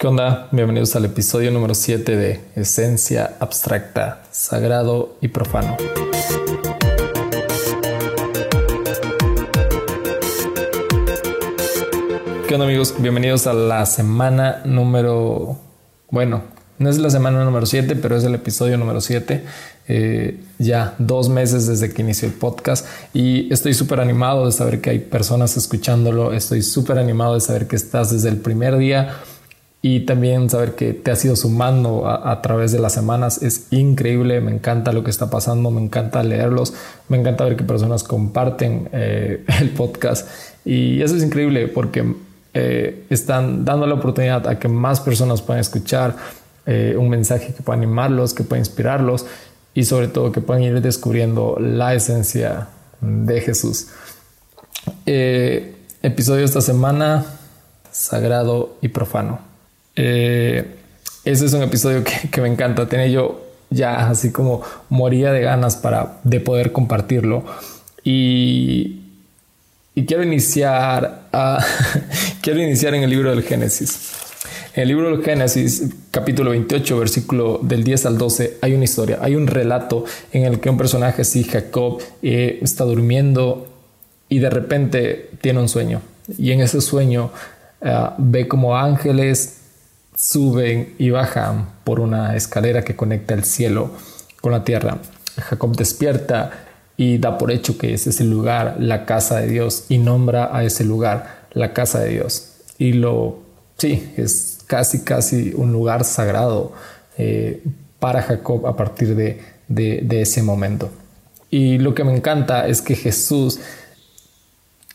¿Qué onda? Bienvenidos al episodio número 7 de Esencia Abstracta, Sagrado y Profano. ¿Qué onda amigos? Bienvenidos a la semana número... Bueno, no es la semana número 7, pero es el episodio número 7. Eh, ya dos meses desde que inició el podcast y estoy súper animado de saber que hay personas escuchándolo. Estoy súper animado de saber que estás desde el primer día y también saber que te has ido sumando a, través de las semanas es increíble, me encanta lo que está pasando, me encanta leerlos, me encanta ver que personas comparten eh, el podcast y eso es increíble porque eh, están dando la oportunidad a que más personas puedan escuchar eh, un mensaje que pueda animarlos, que pueda inspirarlos y sobre todo que puedan ir descubriendo la esencia de Jesús. episodio esta semana, sagrado y profano. Eh, ese es un episodio que, me encanta. Tenía yo ya así como moría de ganas para de poder compartirlo. Y, quiero iniciar quiero iniciar en el libro del Génesis. En el libro del Génesis, capítulo 28, versículo del 10 al 12, hay una historia, hay un relato en el que un personaje así, Jacob, eh, está durmiendo y de repente tiene un sueño. Y en ese sueño eh, ve como ángeles suben y bajan por una escalera que conecta el cielo con la tierra. Jacob despierta y da por hecho que ese es el lugar, la casa de Dios, y nombra a ese lugar la casa de Dios. Y lo, sí, es casi, casi un lugar sagrado eh, para Jacob a partir de, de ese momento. Y lo que me encanta es que Jesús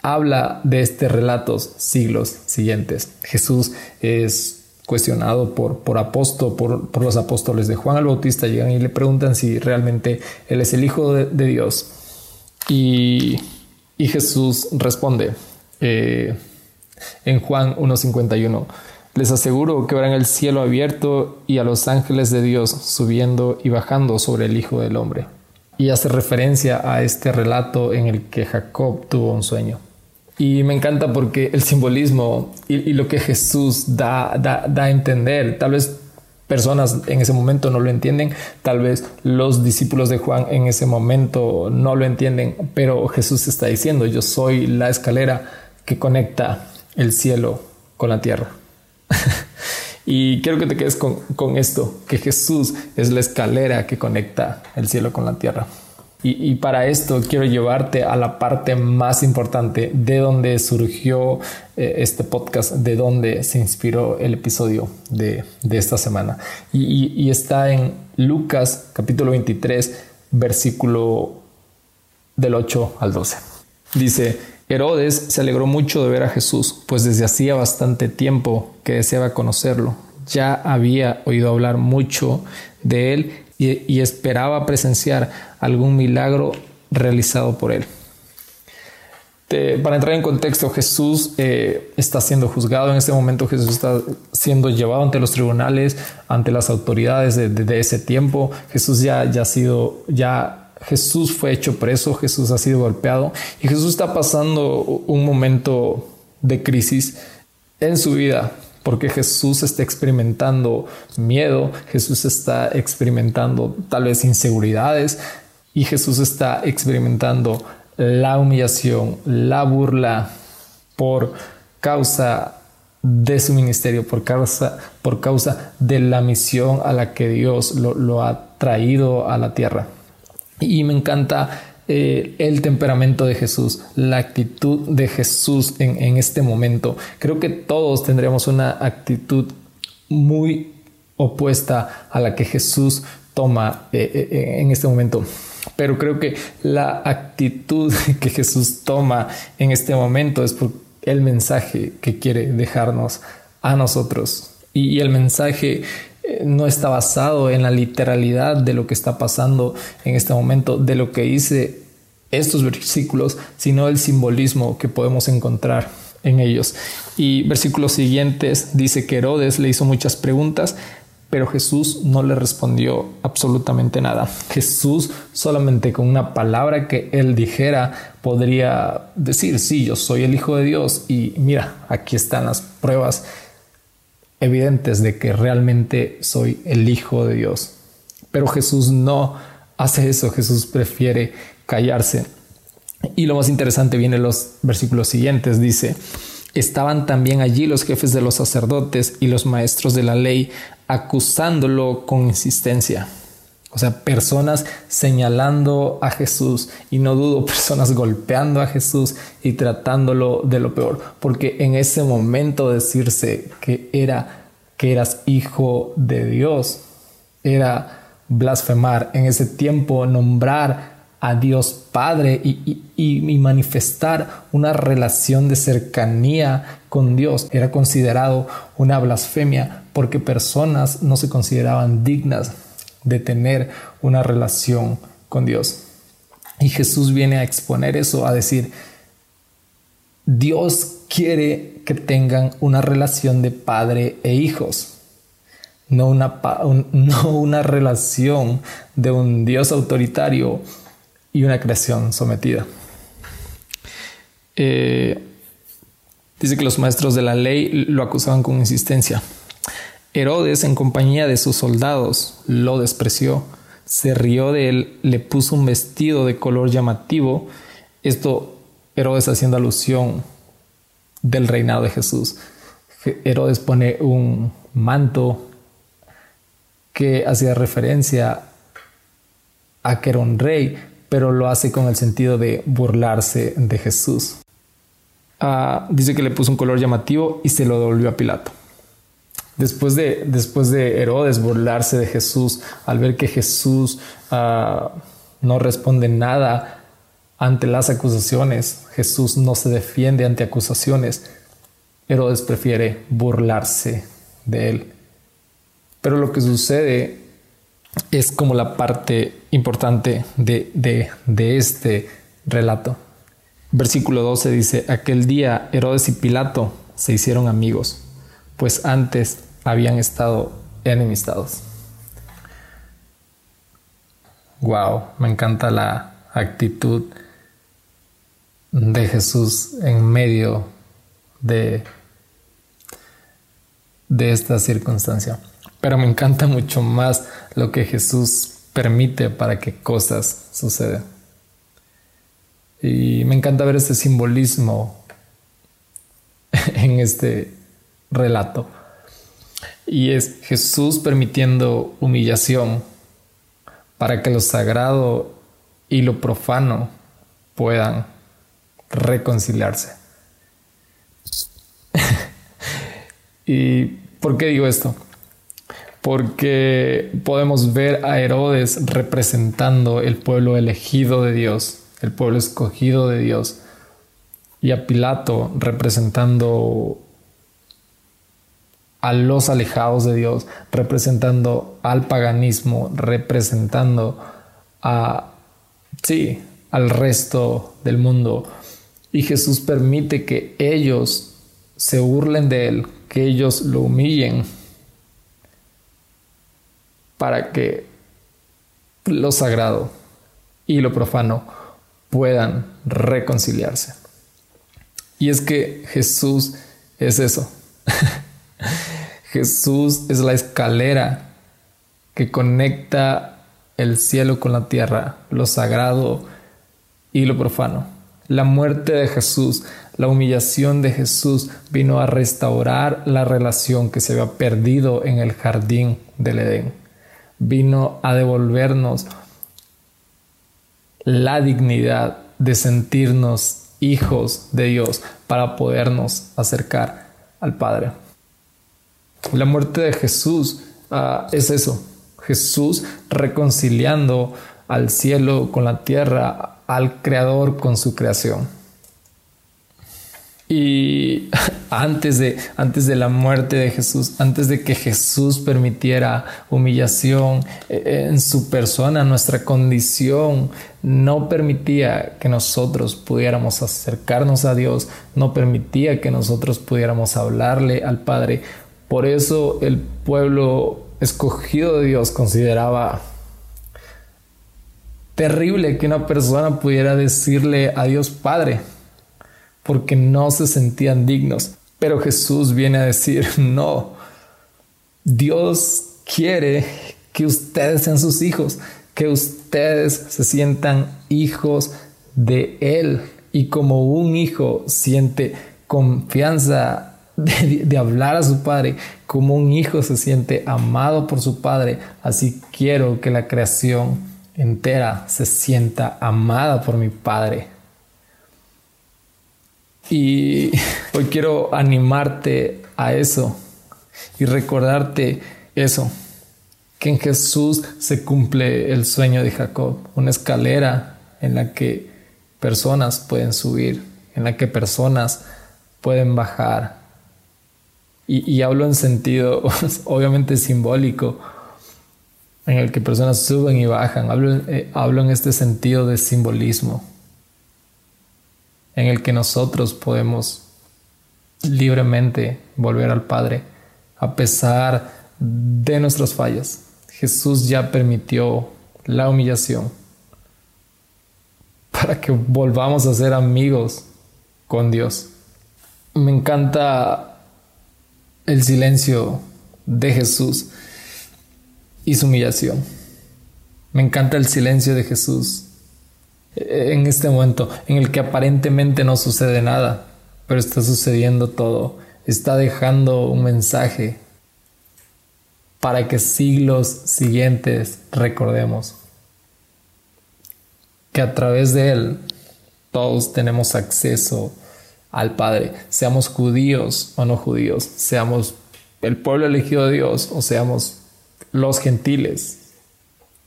habla de este relatos siglos siguientes. Jesús es cuestionado por, por apóstol, por, por, los apóstoles de Juan el Bautista, llegan y le preguntan si realmente él es el Hijo de, Dios. Y, y, Jesús responde eh, en Juan 1.51, les aseguro que verán el cielo abierto y a los ángeles de Dios subiendo y bajando sobre el Hijo del Hombre. Y hace referencia a este relato en el que Jacob tuvo un sueño. Y me encanta porque el simbolismo y, lo que Jesús da, da, a entender, tal vez personas en ese momento no lo entienden, tal vez los discípulos de Juan en ese momento no lo entienden, pero Jesús está diciendo, yo soy la escalera que conecta el cielo con la tierra. y quiero que te quedes con, con esto, que Jesús es la escalera que conecta el cielo con la tierra. Y, para esto quiero llevarte a la parte más importante de donde surgió eh, este podcast, de donde se inspiró el episodio de, esta semana. Y, está en Lucas capítulo 23, versículo del 8 al 12. Dice, Herodes se alegró mucho de ver a Jesús, pues desde hacía bastante tiempo que deseaba conocerlo. Ya había oído hablar mucho de él y, esperaba presenciar algún milagro realizado por él. para entrar en contexto, Jesús eh, está siendo juzgado en este momento, Jesús está siendo llevado ante los tribunales, ante las autoridades de, ese tiempo. Jesús ya, ya ha sido, ya Jesús fue hecho preso, Jesús ha sido golpeado y Jesús está pasando un momento de crisis en su vida porque Jesús está experimentando miedo, Jesús está experimentando tal vez inseguridades y Jesús está experimentando la humillación, la burla por causa de su ministerio, por causa, por causa de la misión a la que Dios lo, lo ha traído a la tierra. Y me encanta eh, el temperamento de Jesús, la actitud de Jesús en, este momento. Creo que todos tendríamos una actitud muy opuesta a la que Jesús toma eh, eh, en este momento. Pero creo que la actitud que Jesús toma en este momento es por el mensaje que quiere dejarnos a nosotros. Y el mensaje no está basado en la literalidad de lo que está pasando en este momento, de lo que dice estos versículos, sino el simbolismo que podemos encontrar en ellos. Y versículos siguientes dice que Herodes le hizo muchas preguntas, pero Jesús no le respondió absolutamente nada. Jesús solamente con una palabra que él dijera podría decir, sí, yo soy el Hijo de Dios y mira, aquí están las pruebas evidentes de que realmente soy el Hijo de Dios. Pero Jesús no hace eso, Jesús prefiere callarse. Y lo más interesante viene en los versículos siguientes, dice, estaban también allí los jefes de los sacerdotes y los maestros de la ley acusándolo con insistencia. O sea, personas señalando a Jesús y no dudo personas golpeando a Jesús y tratándolo de lo peor, porque en ese momento decirse que era que eras hijo de Dios era blasfemar, en ese tiempo nombrar a Dios Padre y, y, manifestar una relación de cercanía con Dios era considerado una blasfemia porque personas no se consideraban dignas de tener una relación con Dios. Y Jesús viene a exponer eso, a decir, Dios quiere que tengan una relación de padre e hijos, no una, no una relación de un Dios autoritario y una creación sometida. Eh, dice que los maestros de la ley lo acusaban con insistencia. Herodes, en compañía de sus soldados, lo despreció, se rió de él, le puso un vestido de color llamativo. Esto Herodes haciendo alusión del reinado de Jesús. Herodes pone un manto que hacía referencia a que era un rey, pero lo hace con el sentido de burlarse de Jesús. Ah, dice que le puso un color llamativo y se lo devolvió a Pilato. Después de, después de Herodes burlarse de Jesús, al ver que Jesús ah, no responde nada ante las acusaciones, Jesús no se defiende ante acusaciones, Herodes prefiere burlarse de él. Pero lo que sucede es como la parte importante de, de, de este relato. Versículo 12 dice, aquel día Herodes y Pilato se hicieron amigos, pues antes habían estado enemistados. Wow, me encanta la actitud de Jesús en medio de, de esta circunstancia. Pero me encanta mucho más lo que Jesús permite para que cosas sucedan. Y me encanta ver ese simbolismo en este relato. Y es Jesús permitiendo humillación para que lo sagrado y lo profano puedan reconciliarse. ¿Y por qué digo esto? Porque podemos ver a Herodes representando el pueblo elegido de Dios, el pueblo escogido de Dios, y a Pilato representando a los alejados de Dios, representando al paganismo, representando a, sí, al resto del mundo. Y Jesús permite que ellos se burlen de Él, que ellos lo humillen, para que lo sagrado y lo profano puedan reconciliarse. Y es que Jesús es eso. Jesús es la escalera que conecta el cielo con la tierra, lo sagrado y lo profano. La muerte de Jesús, la humillación de Jesús vino a restaurar la relación que se había perdido en el jardín del Edén. Vino a devolvernos la dignidad de sentirnos hijos de Dios para podernos acercar al Padre. La muerte de Jesús ah, es eso, Jesús reconciliando al cielo con la tierra, al Creador con su creación. Y antes de, antes de la muerte de Jesús, antes de que Jesús permitiera humillación eh, en su persona, nuestra condición no permitía que nosotros pudiéramos acercarnos a Dios, no permitía que nosotros pudiéramos hablarle al Padre, por eso el pueblo escogido de Dios consideraba terrible que una persona pudiera decirle a Dios Padre, porque no se sentían dignos. Pero Jesús viene a decir, no, Dios quiere que ustedes sean sus hijos, que ustedes se sientan hijos de Él. Y como un hijo siente confianza de, hablar a su padre, como un hijo se siente amado por su padre, así quiero que la creación entera se sienta amada por mi padre. Y hoy quiero animarte a eso y recordarte eso, que en Jesús se cumple el sueño de Jacob, una escalera en la que personas pueden subir, en la que personas pueden bajar. Y, hablo en sentido obviamente simbólico, en el que personas suben y bajan. Hablo, eh, hablo en este sentido de simbolismo, en el que nosotros podemos libremente volver al Padre a pesar de nuestras fallas. Jesús ya permitió la humillación para que volvamos a ser amigos con Dios. Me encanta el silencio de Jesús y su humillación. Me encanta el silencio de Jesús en este momento en el que aparentemente no sucede nada, pero está sucediendo todo. Está dejando un mensaje para que siglos siguientes recordemos que a través de Él todos tenemos acceso al Padre, seamos judíos o no judíos, seamos el pueblo elegido de Dios o seamos los gentiles,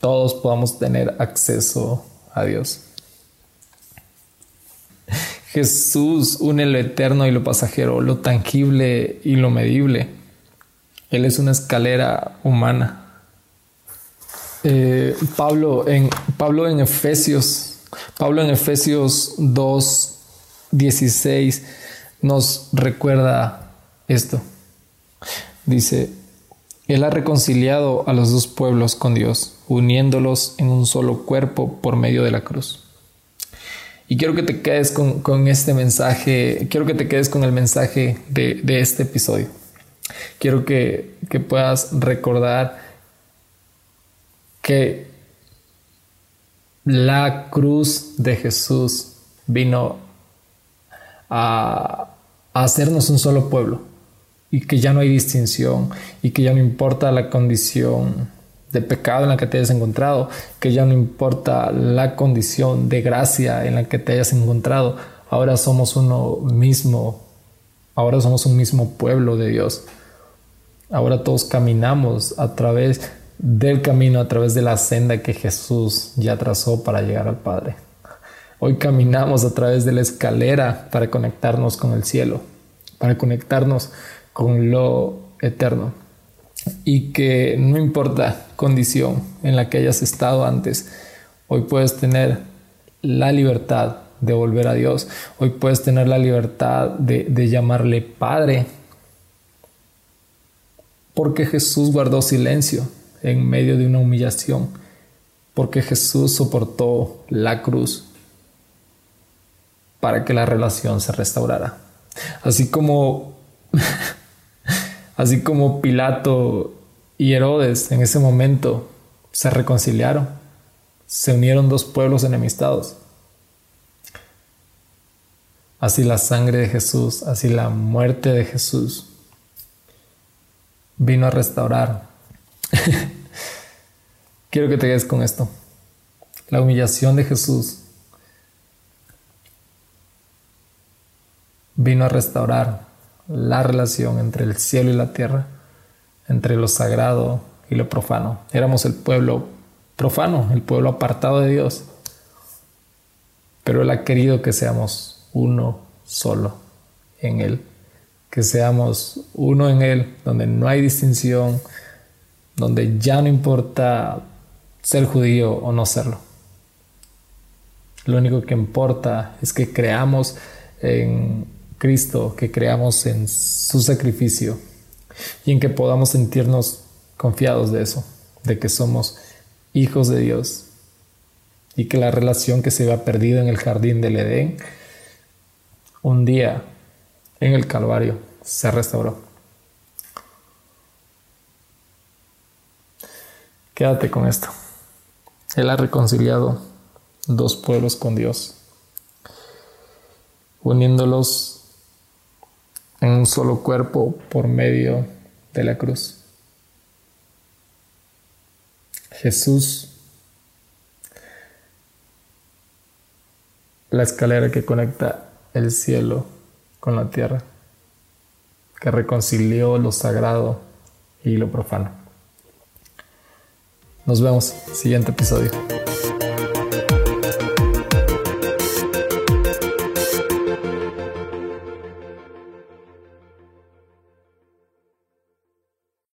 todos podamos tener acceso a Dios. Jesús une lo eterno y lo pasajero, lo tangible y lo medible. Él es una escalera humana. Eh, Pablo, en, Pablo en Efesios, Pablo en Efesios 2, 16 nos recuerda esto. Dice, Él ha reconciliado a los dos pueblos con Dios, uniéndolos en un solo cuerpo por medio de la cruz. Y quiero que te quedes con, este mensaje, quiero que te quedes con el mensaje de, de este episodio. Quiero que, que puedas recordar que la cruz de Jesús vino a, hacernos un solo pueblo y que ya no hay distinción y que ya no importa la condición de pecado en la que te hayas encontrado, que ya no importa la condición de gracia en la que te hayas encontrado, ahora somos uno mismo, ahora somos un mismo pueblo de Dios. Ahora todos caminamos a través del camino, a través de la senda que Jesús ya trazó para llegar al Padre. Hoy caminamos a través de la escalera para conectarnos con el cielo, para conectarnos con lo eterno. Y que no importa condición en la que hayas estado antes, hoy puedes tener la libertad de volver a Dios. Hoy puedes tener la libertad de, de llamarle Padre. Porque Jesús guardó silencio en medio de una humillación. Porque Jesús soportó la cruz para que la relación se restaurara. Así como, así como Pilato y Herodes en ese momento se reconciliaron, se unieron dos pueblos enemistados. Así la sangre de Jesús, así la muerte de Jesús vino a restaurar. Quiero que te quedes con esto. La humillación de Jesús vino a restaurar la relación entre el cielo y la tierra, entre lo sagrado y lo profano. Éramos el pueblo profano, el pueblo apartado de Dios, pero Él ha querido que seamos uno solo en Él, que seamos uno en Él, donde no hay distinción, donde ya no importa ser judío o no serlo. Lo único que importa es que creamos en Cristo, que creamos en su sacrificio y en que podamos sentirnos confiados de eso, de que somos hijos de Dios y que la relación que se había perdido en el jardín del Edén, un día en el Calvario se restauró. Quédate con esto. Él ha reconciliado dos pueblos con Dios, uniéndolos en un solo cuerpo por medio de la cruz. Jesús, la escalera que conecta el cielo con la tierra, que reconcilió lo sagrado y lo profano. Nos vemos, siguiente episodio.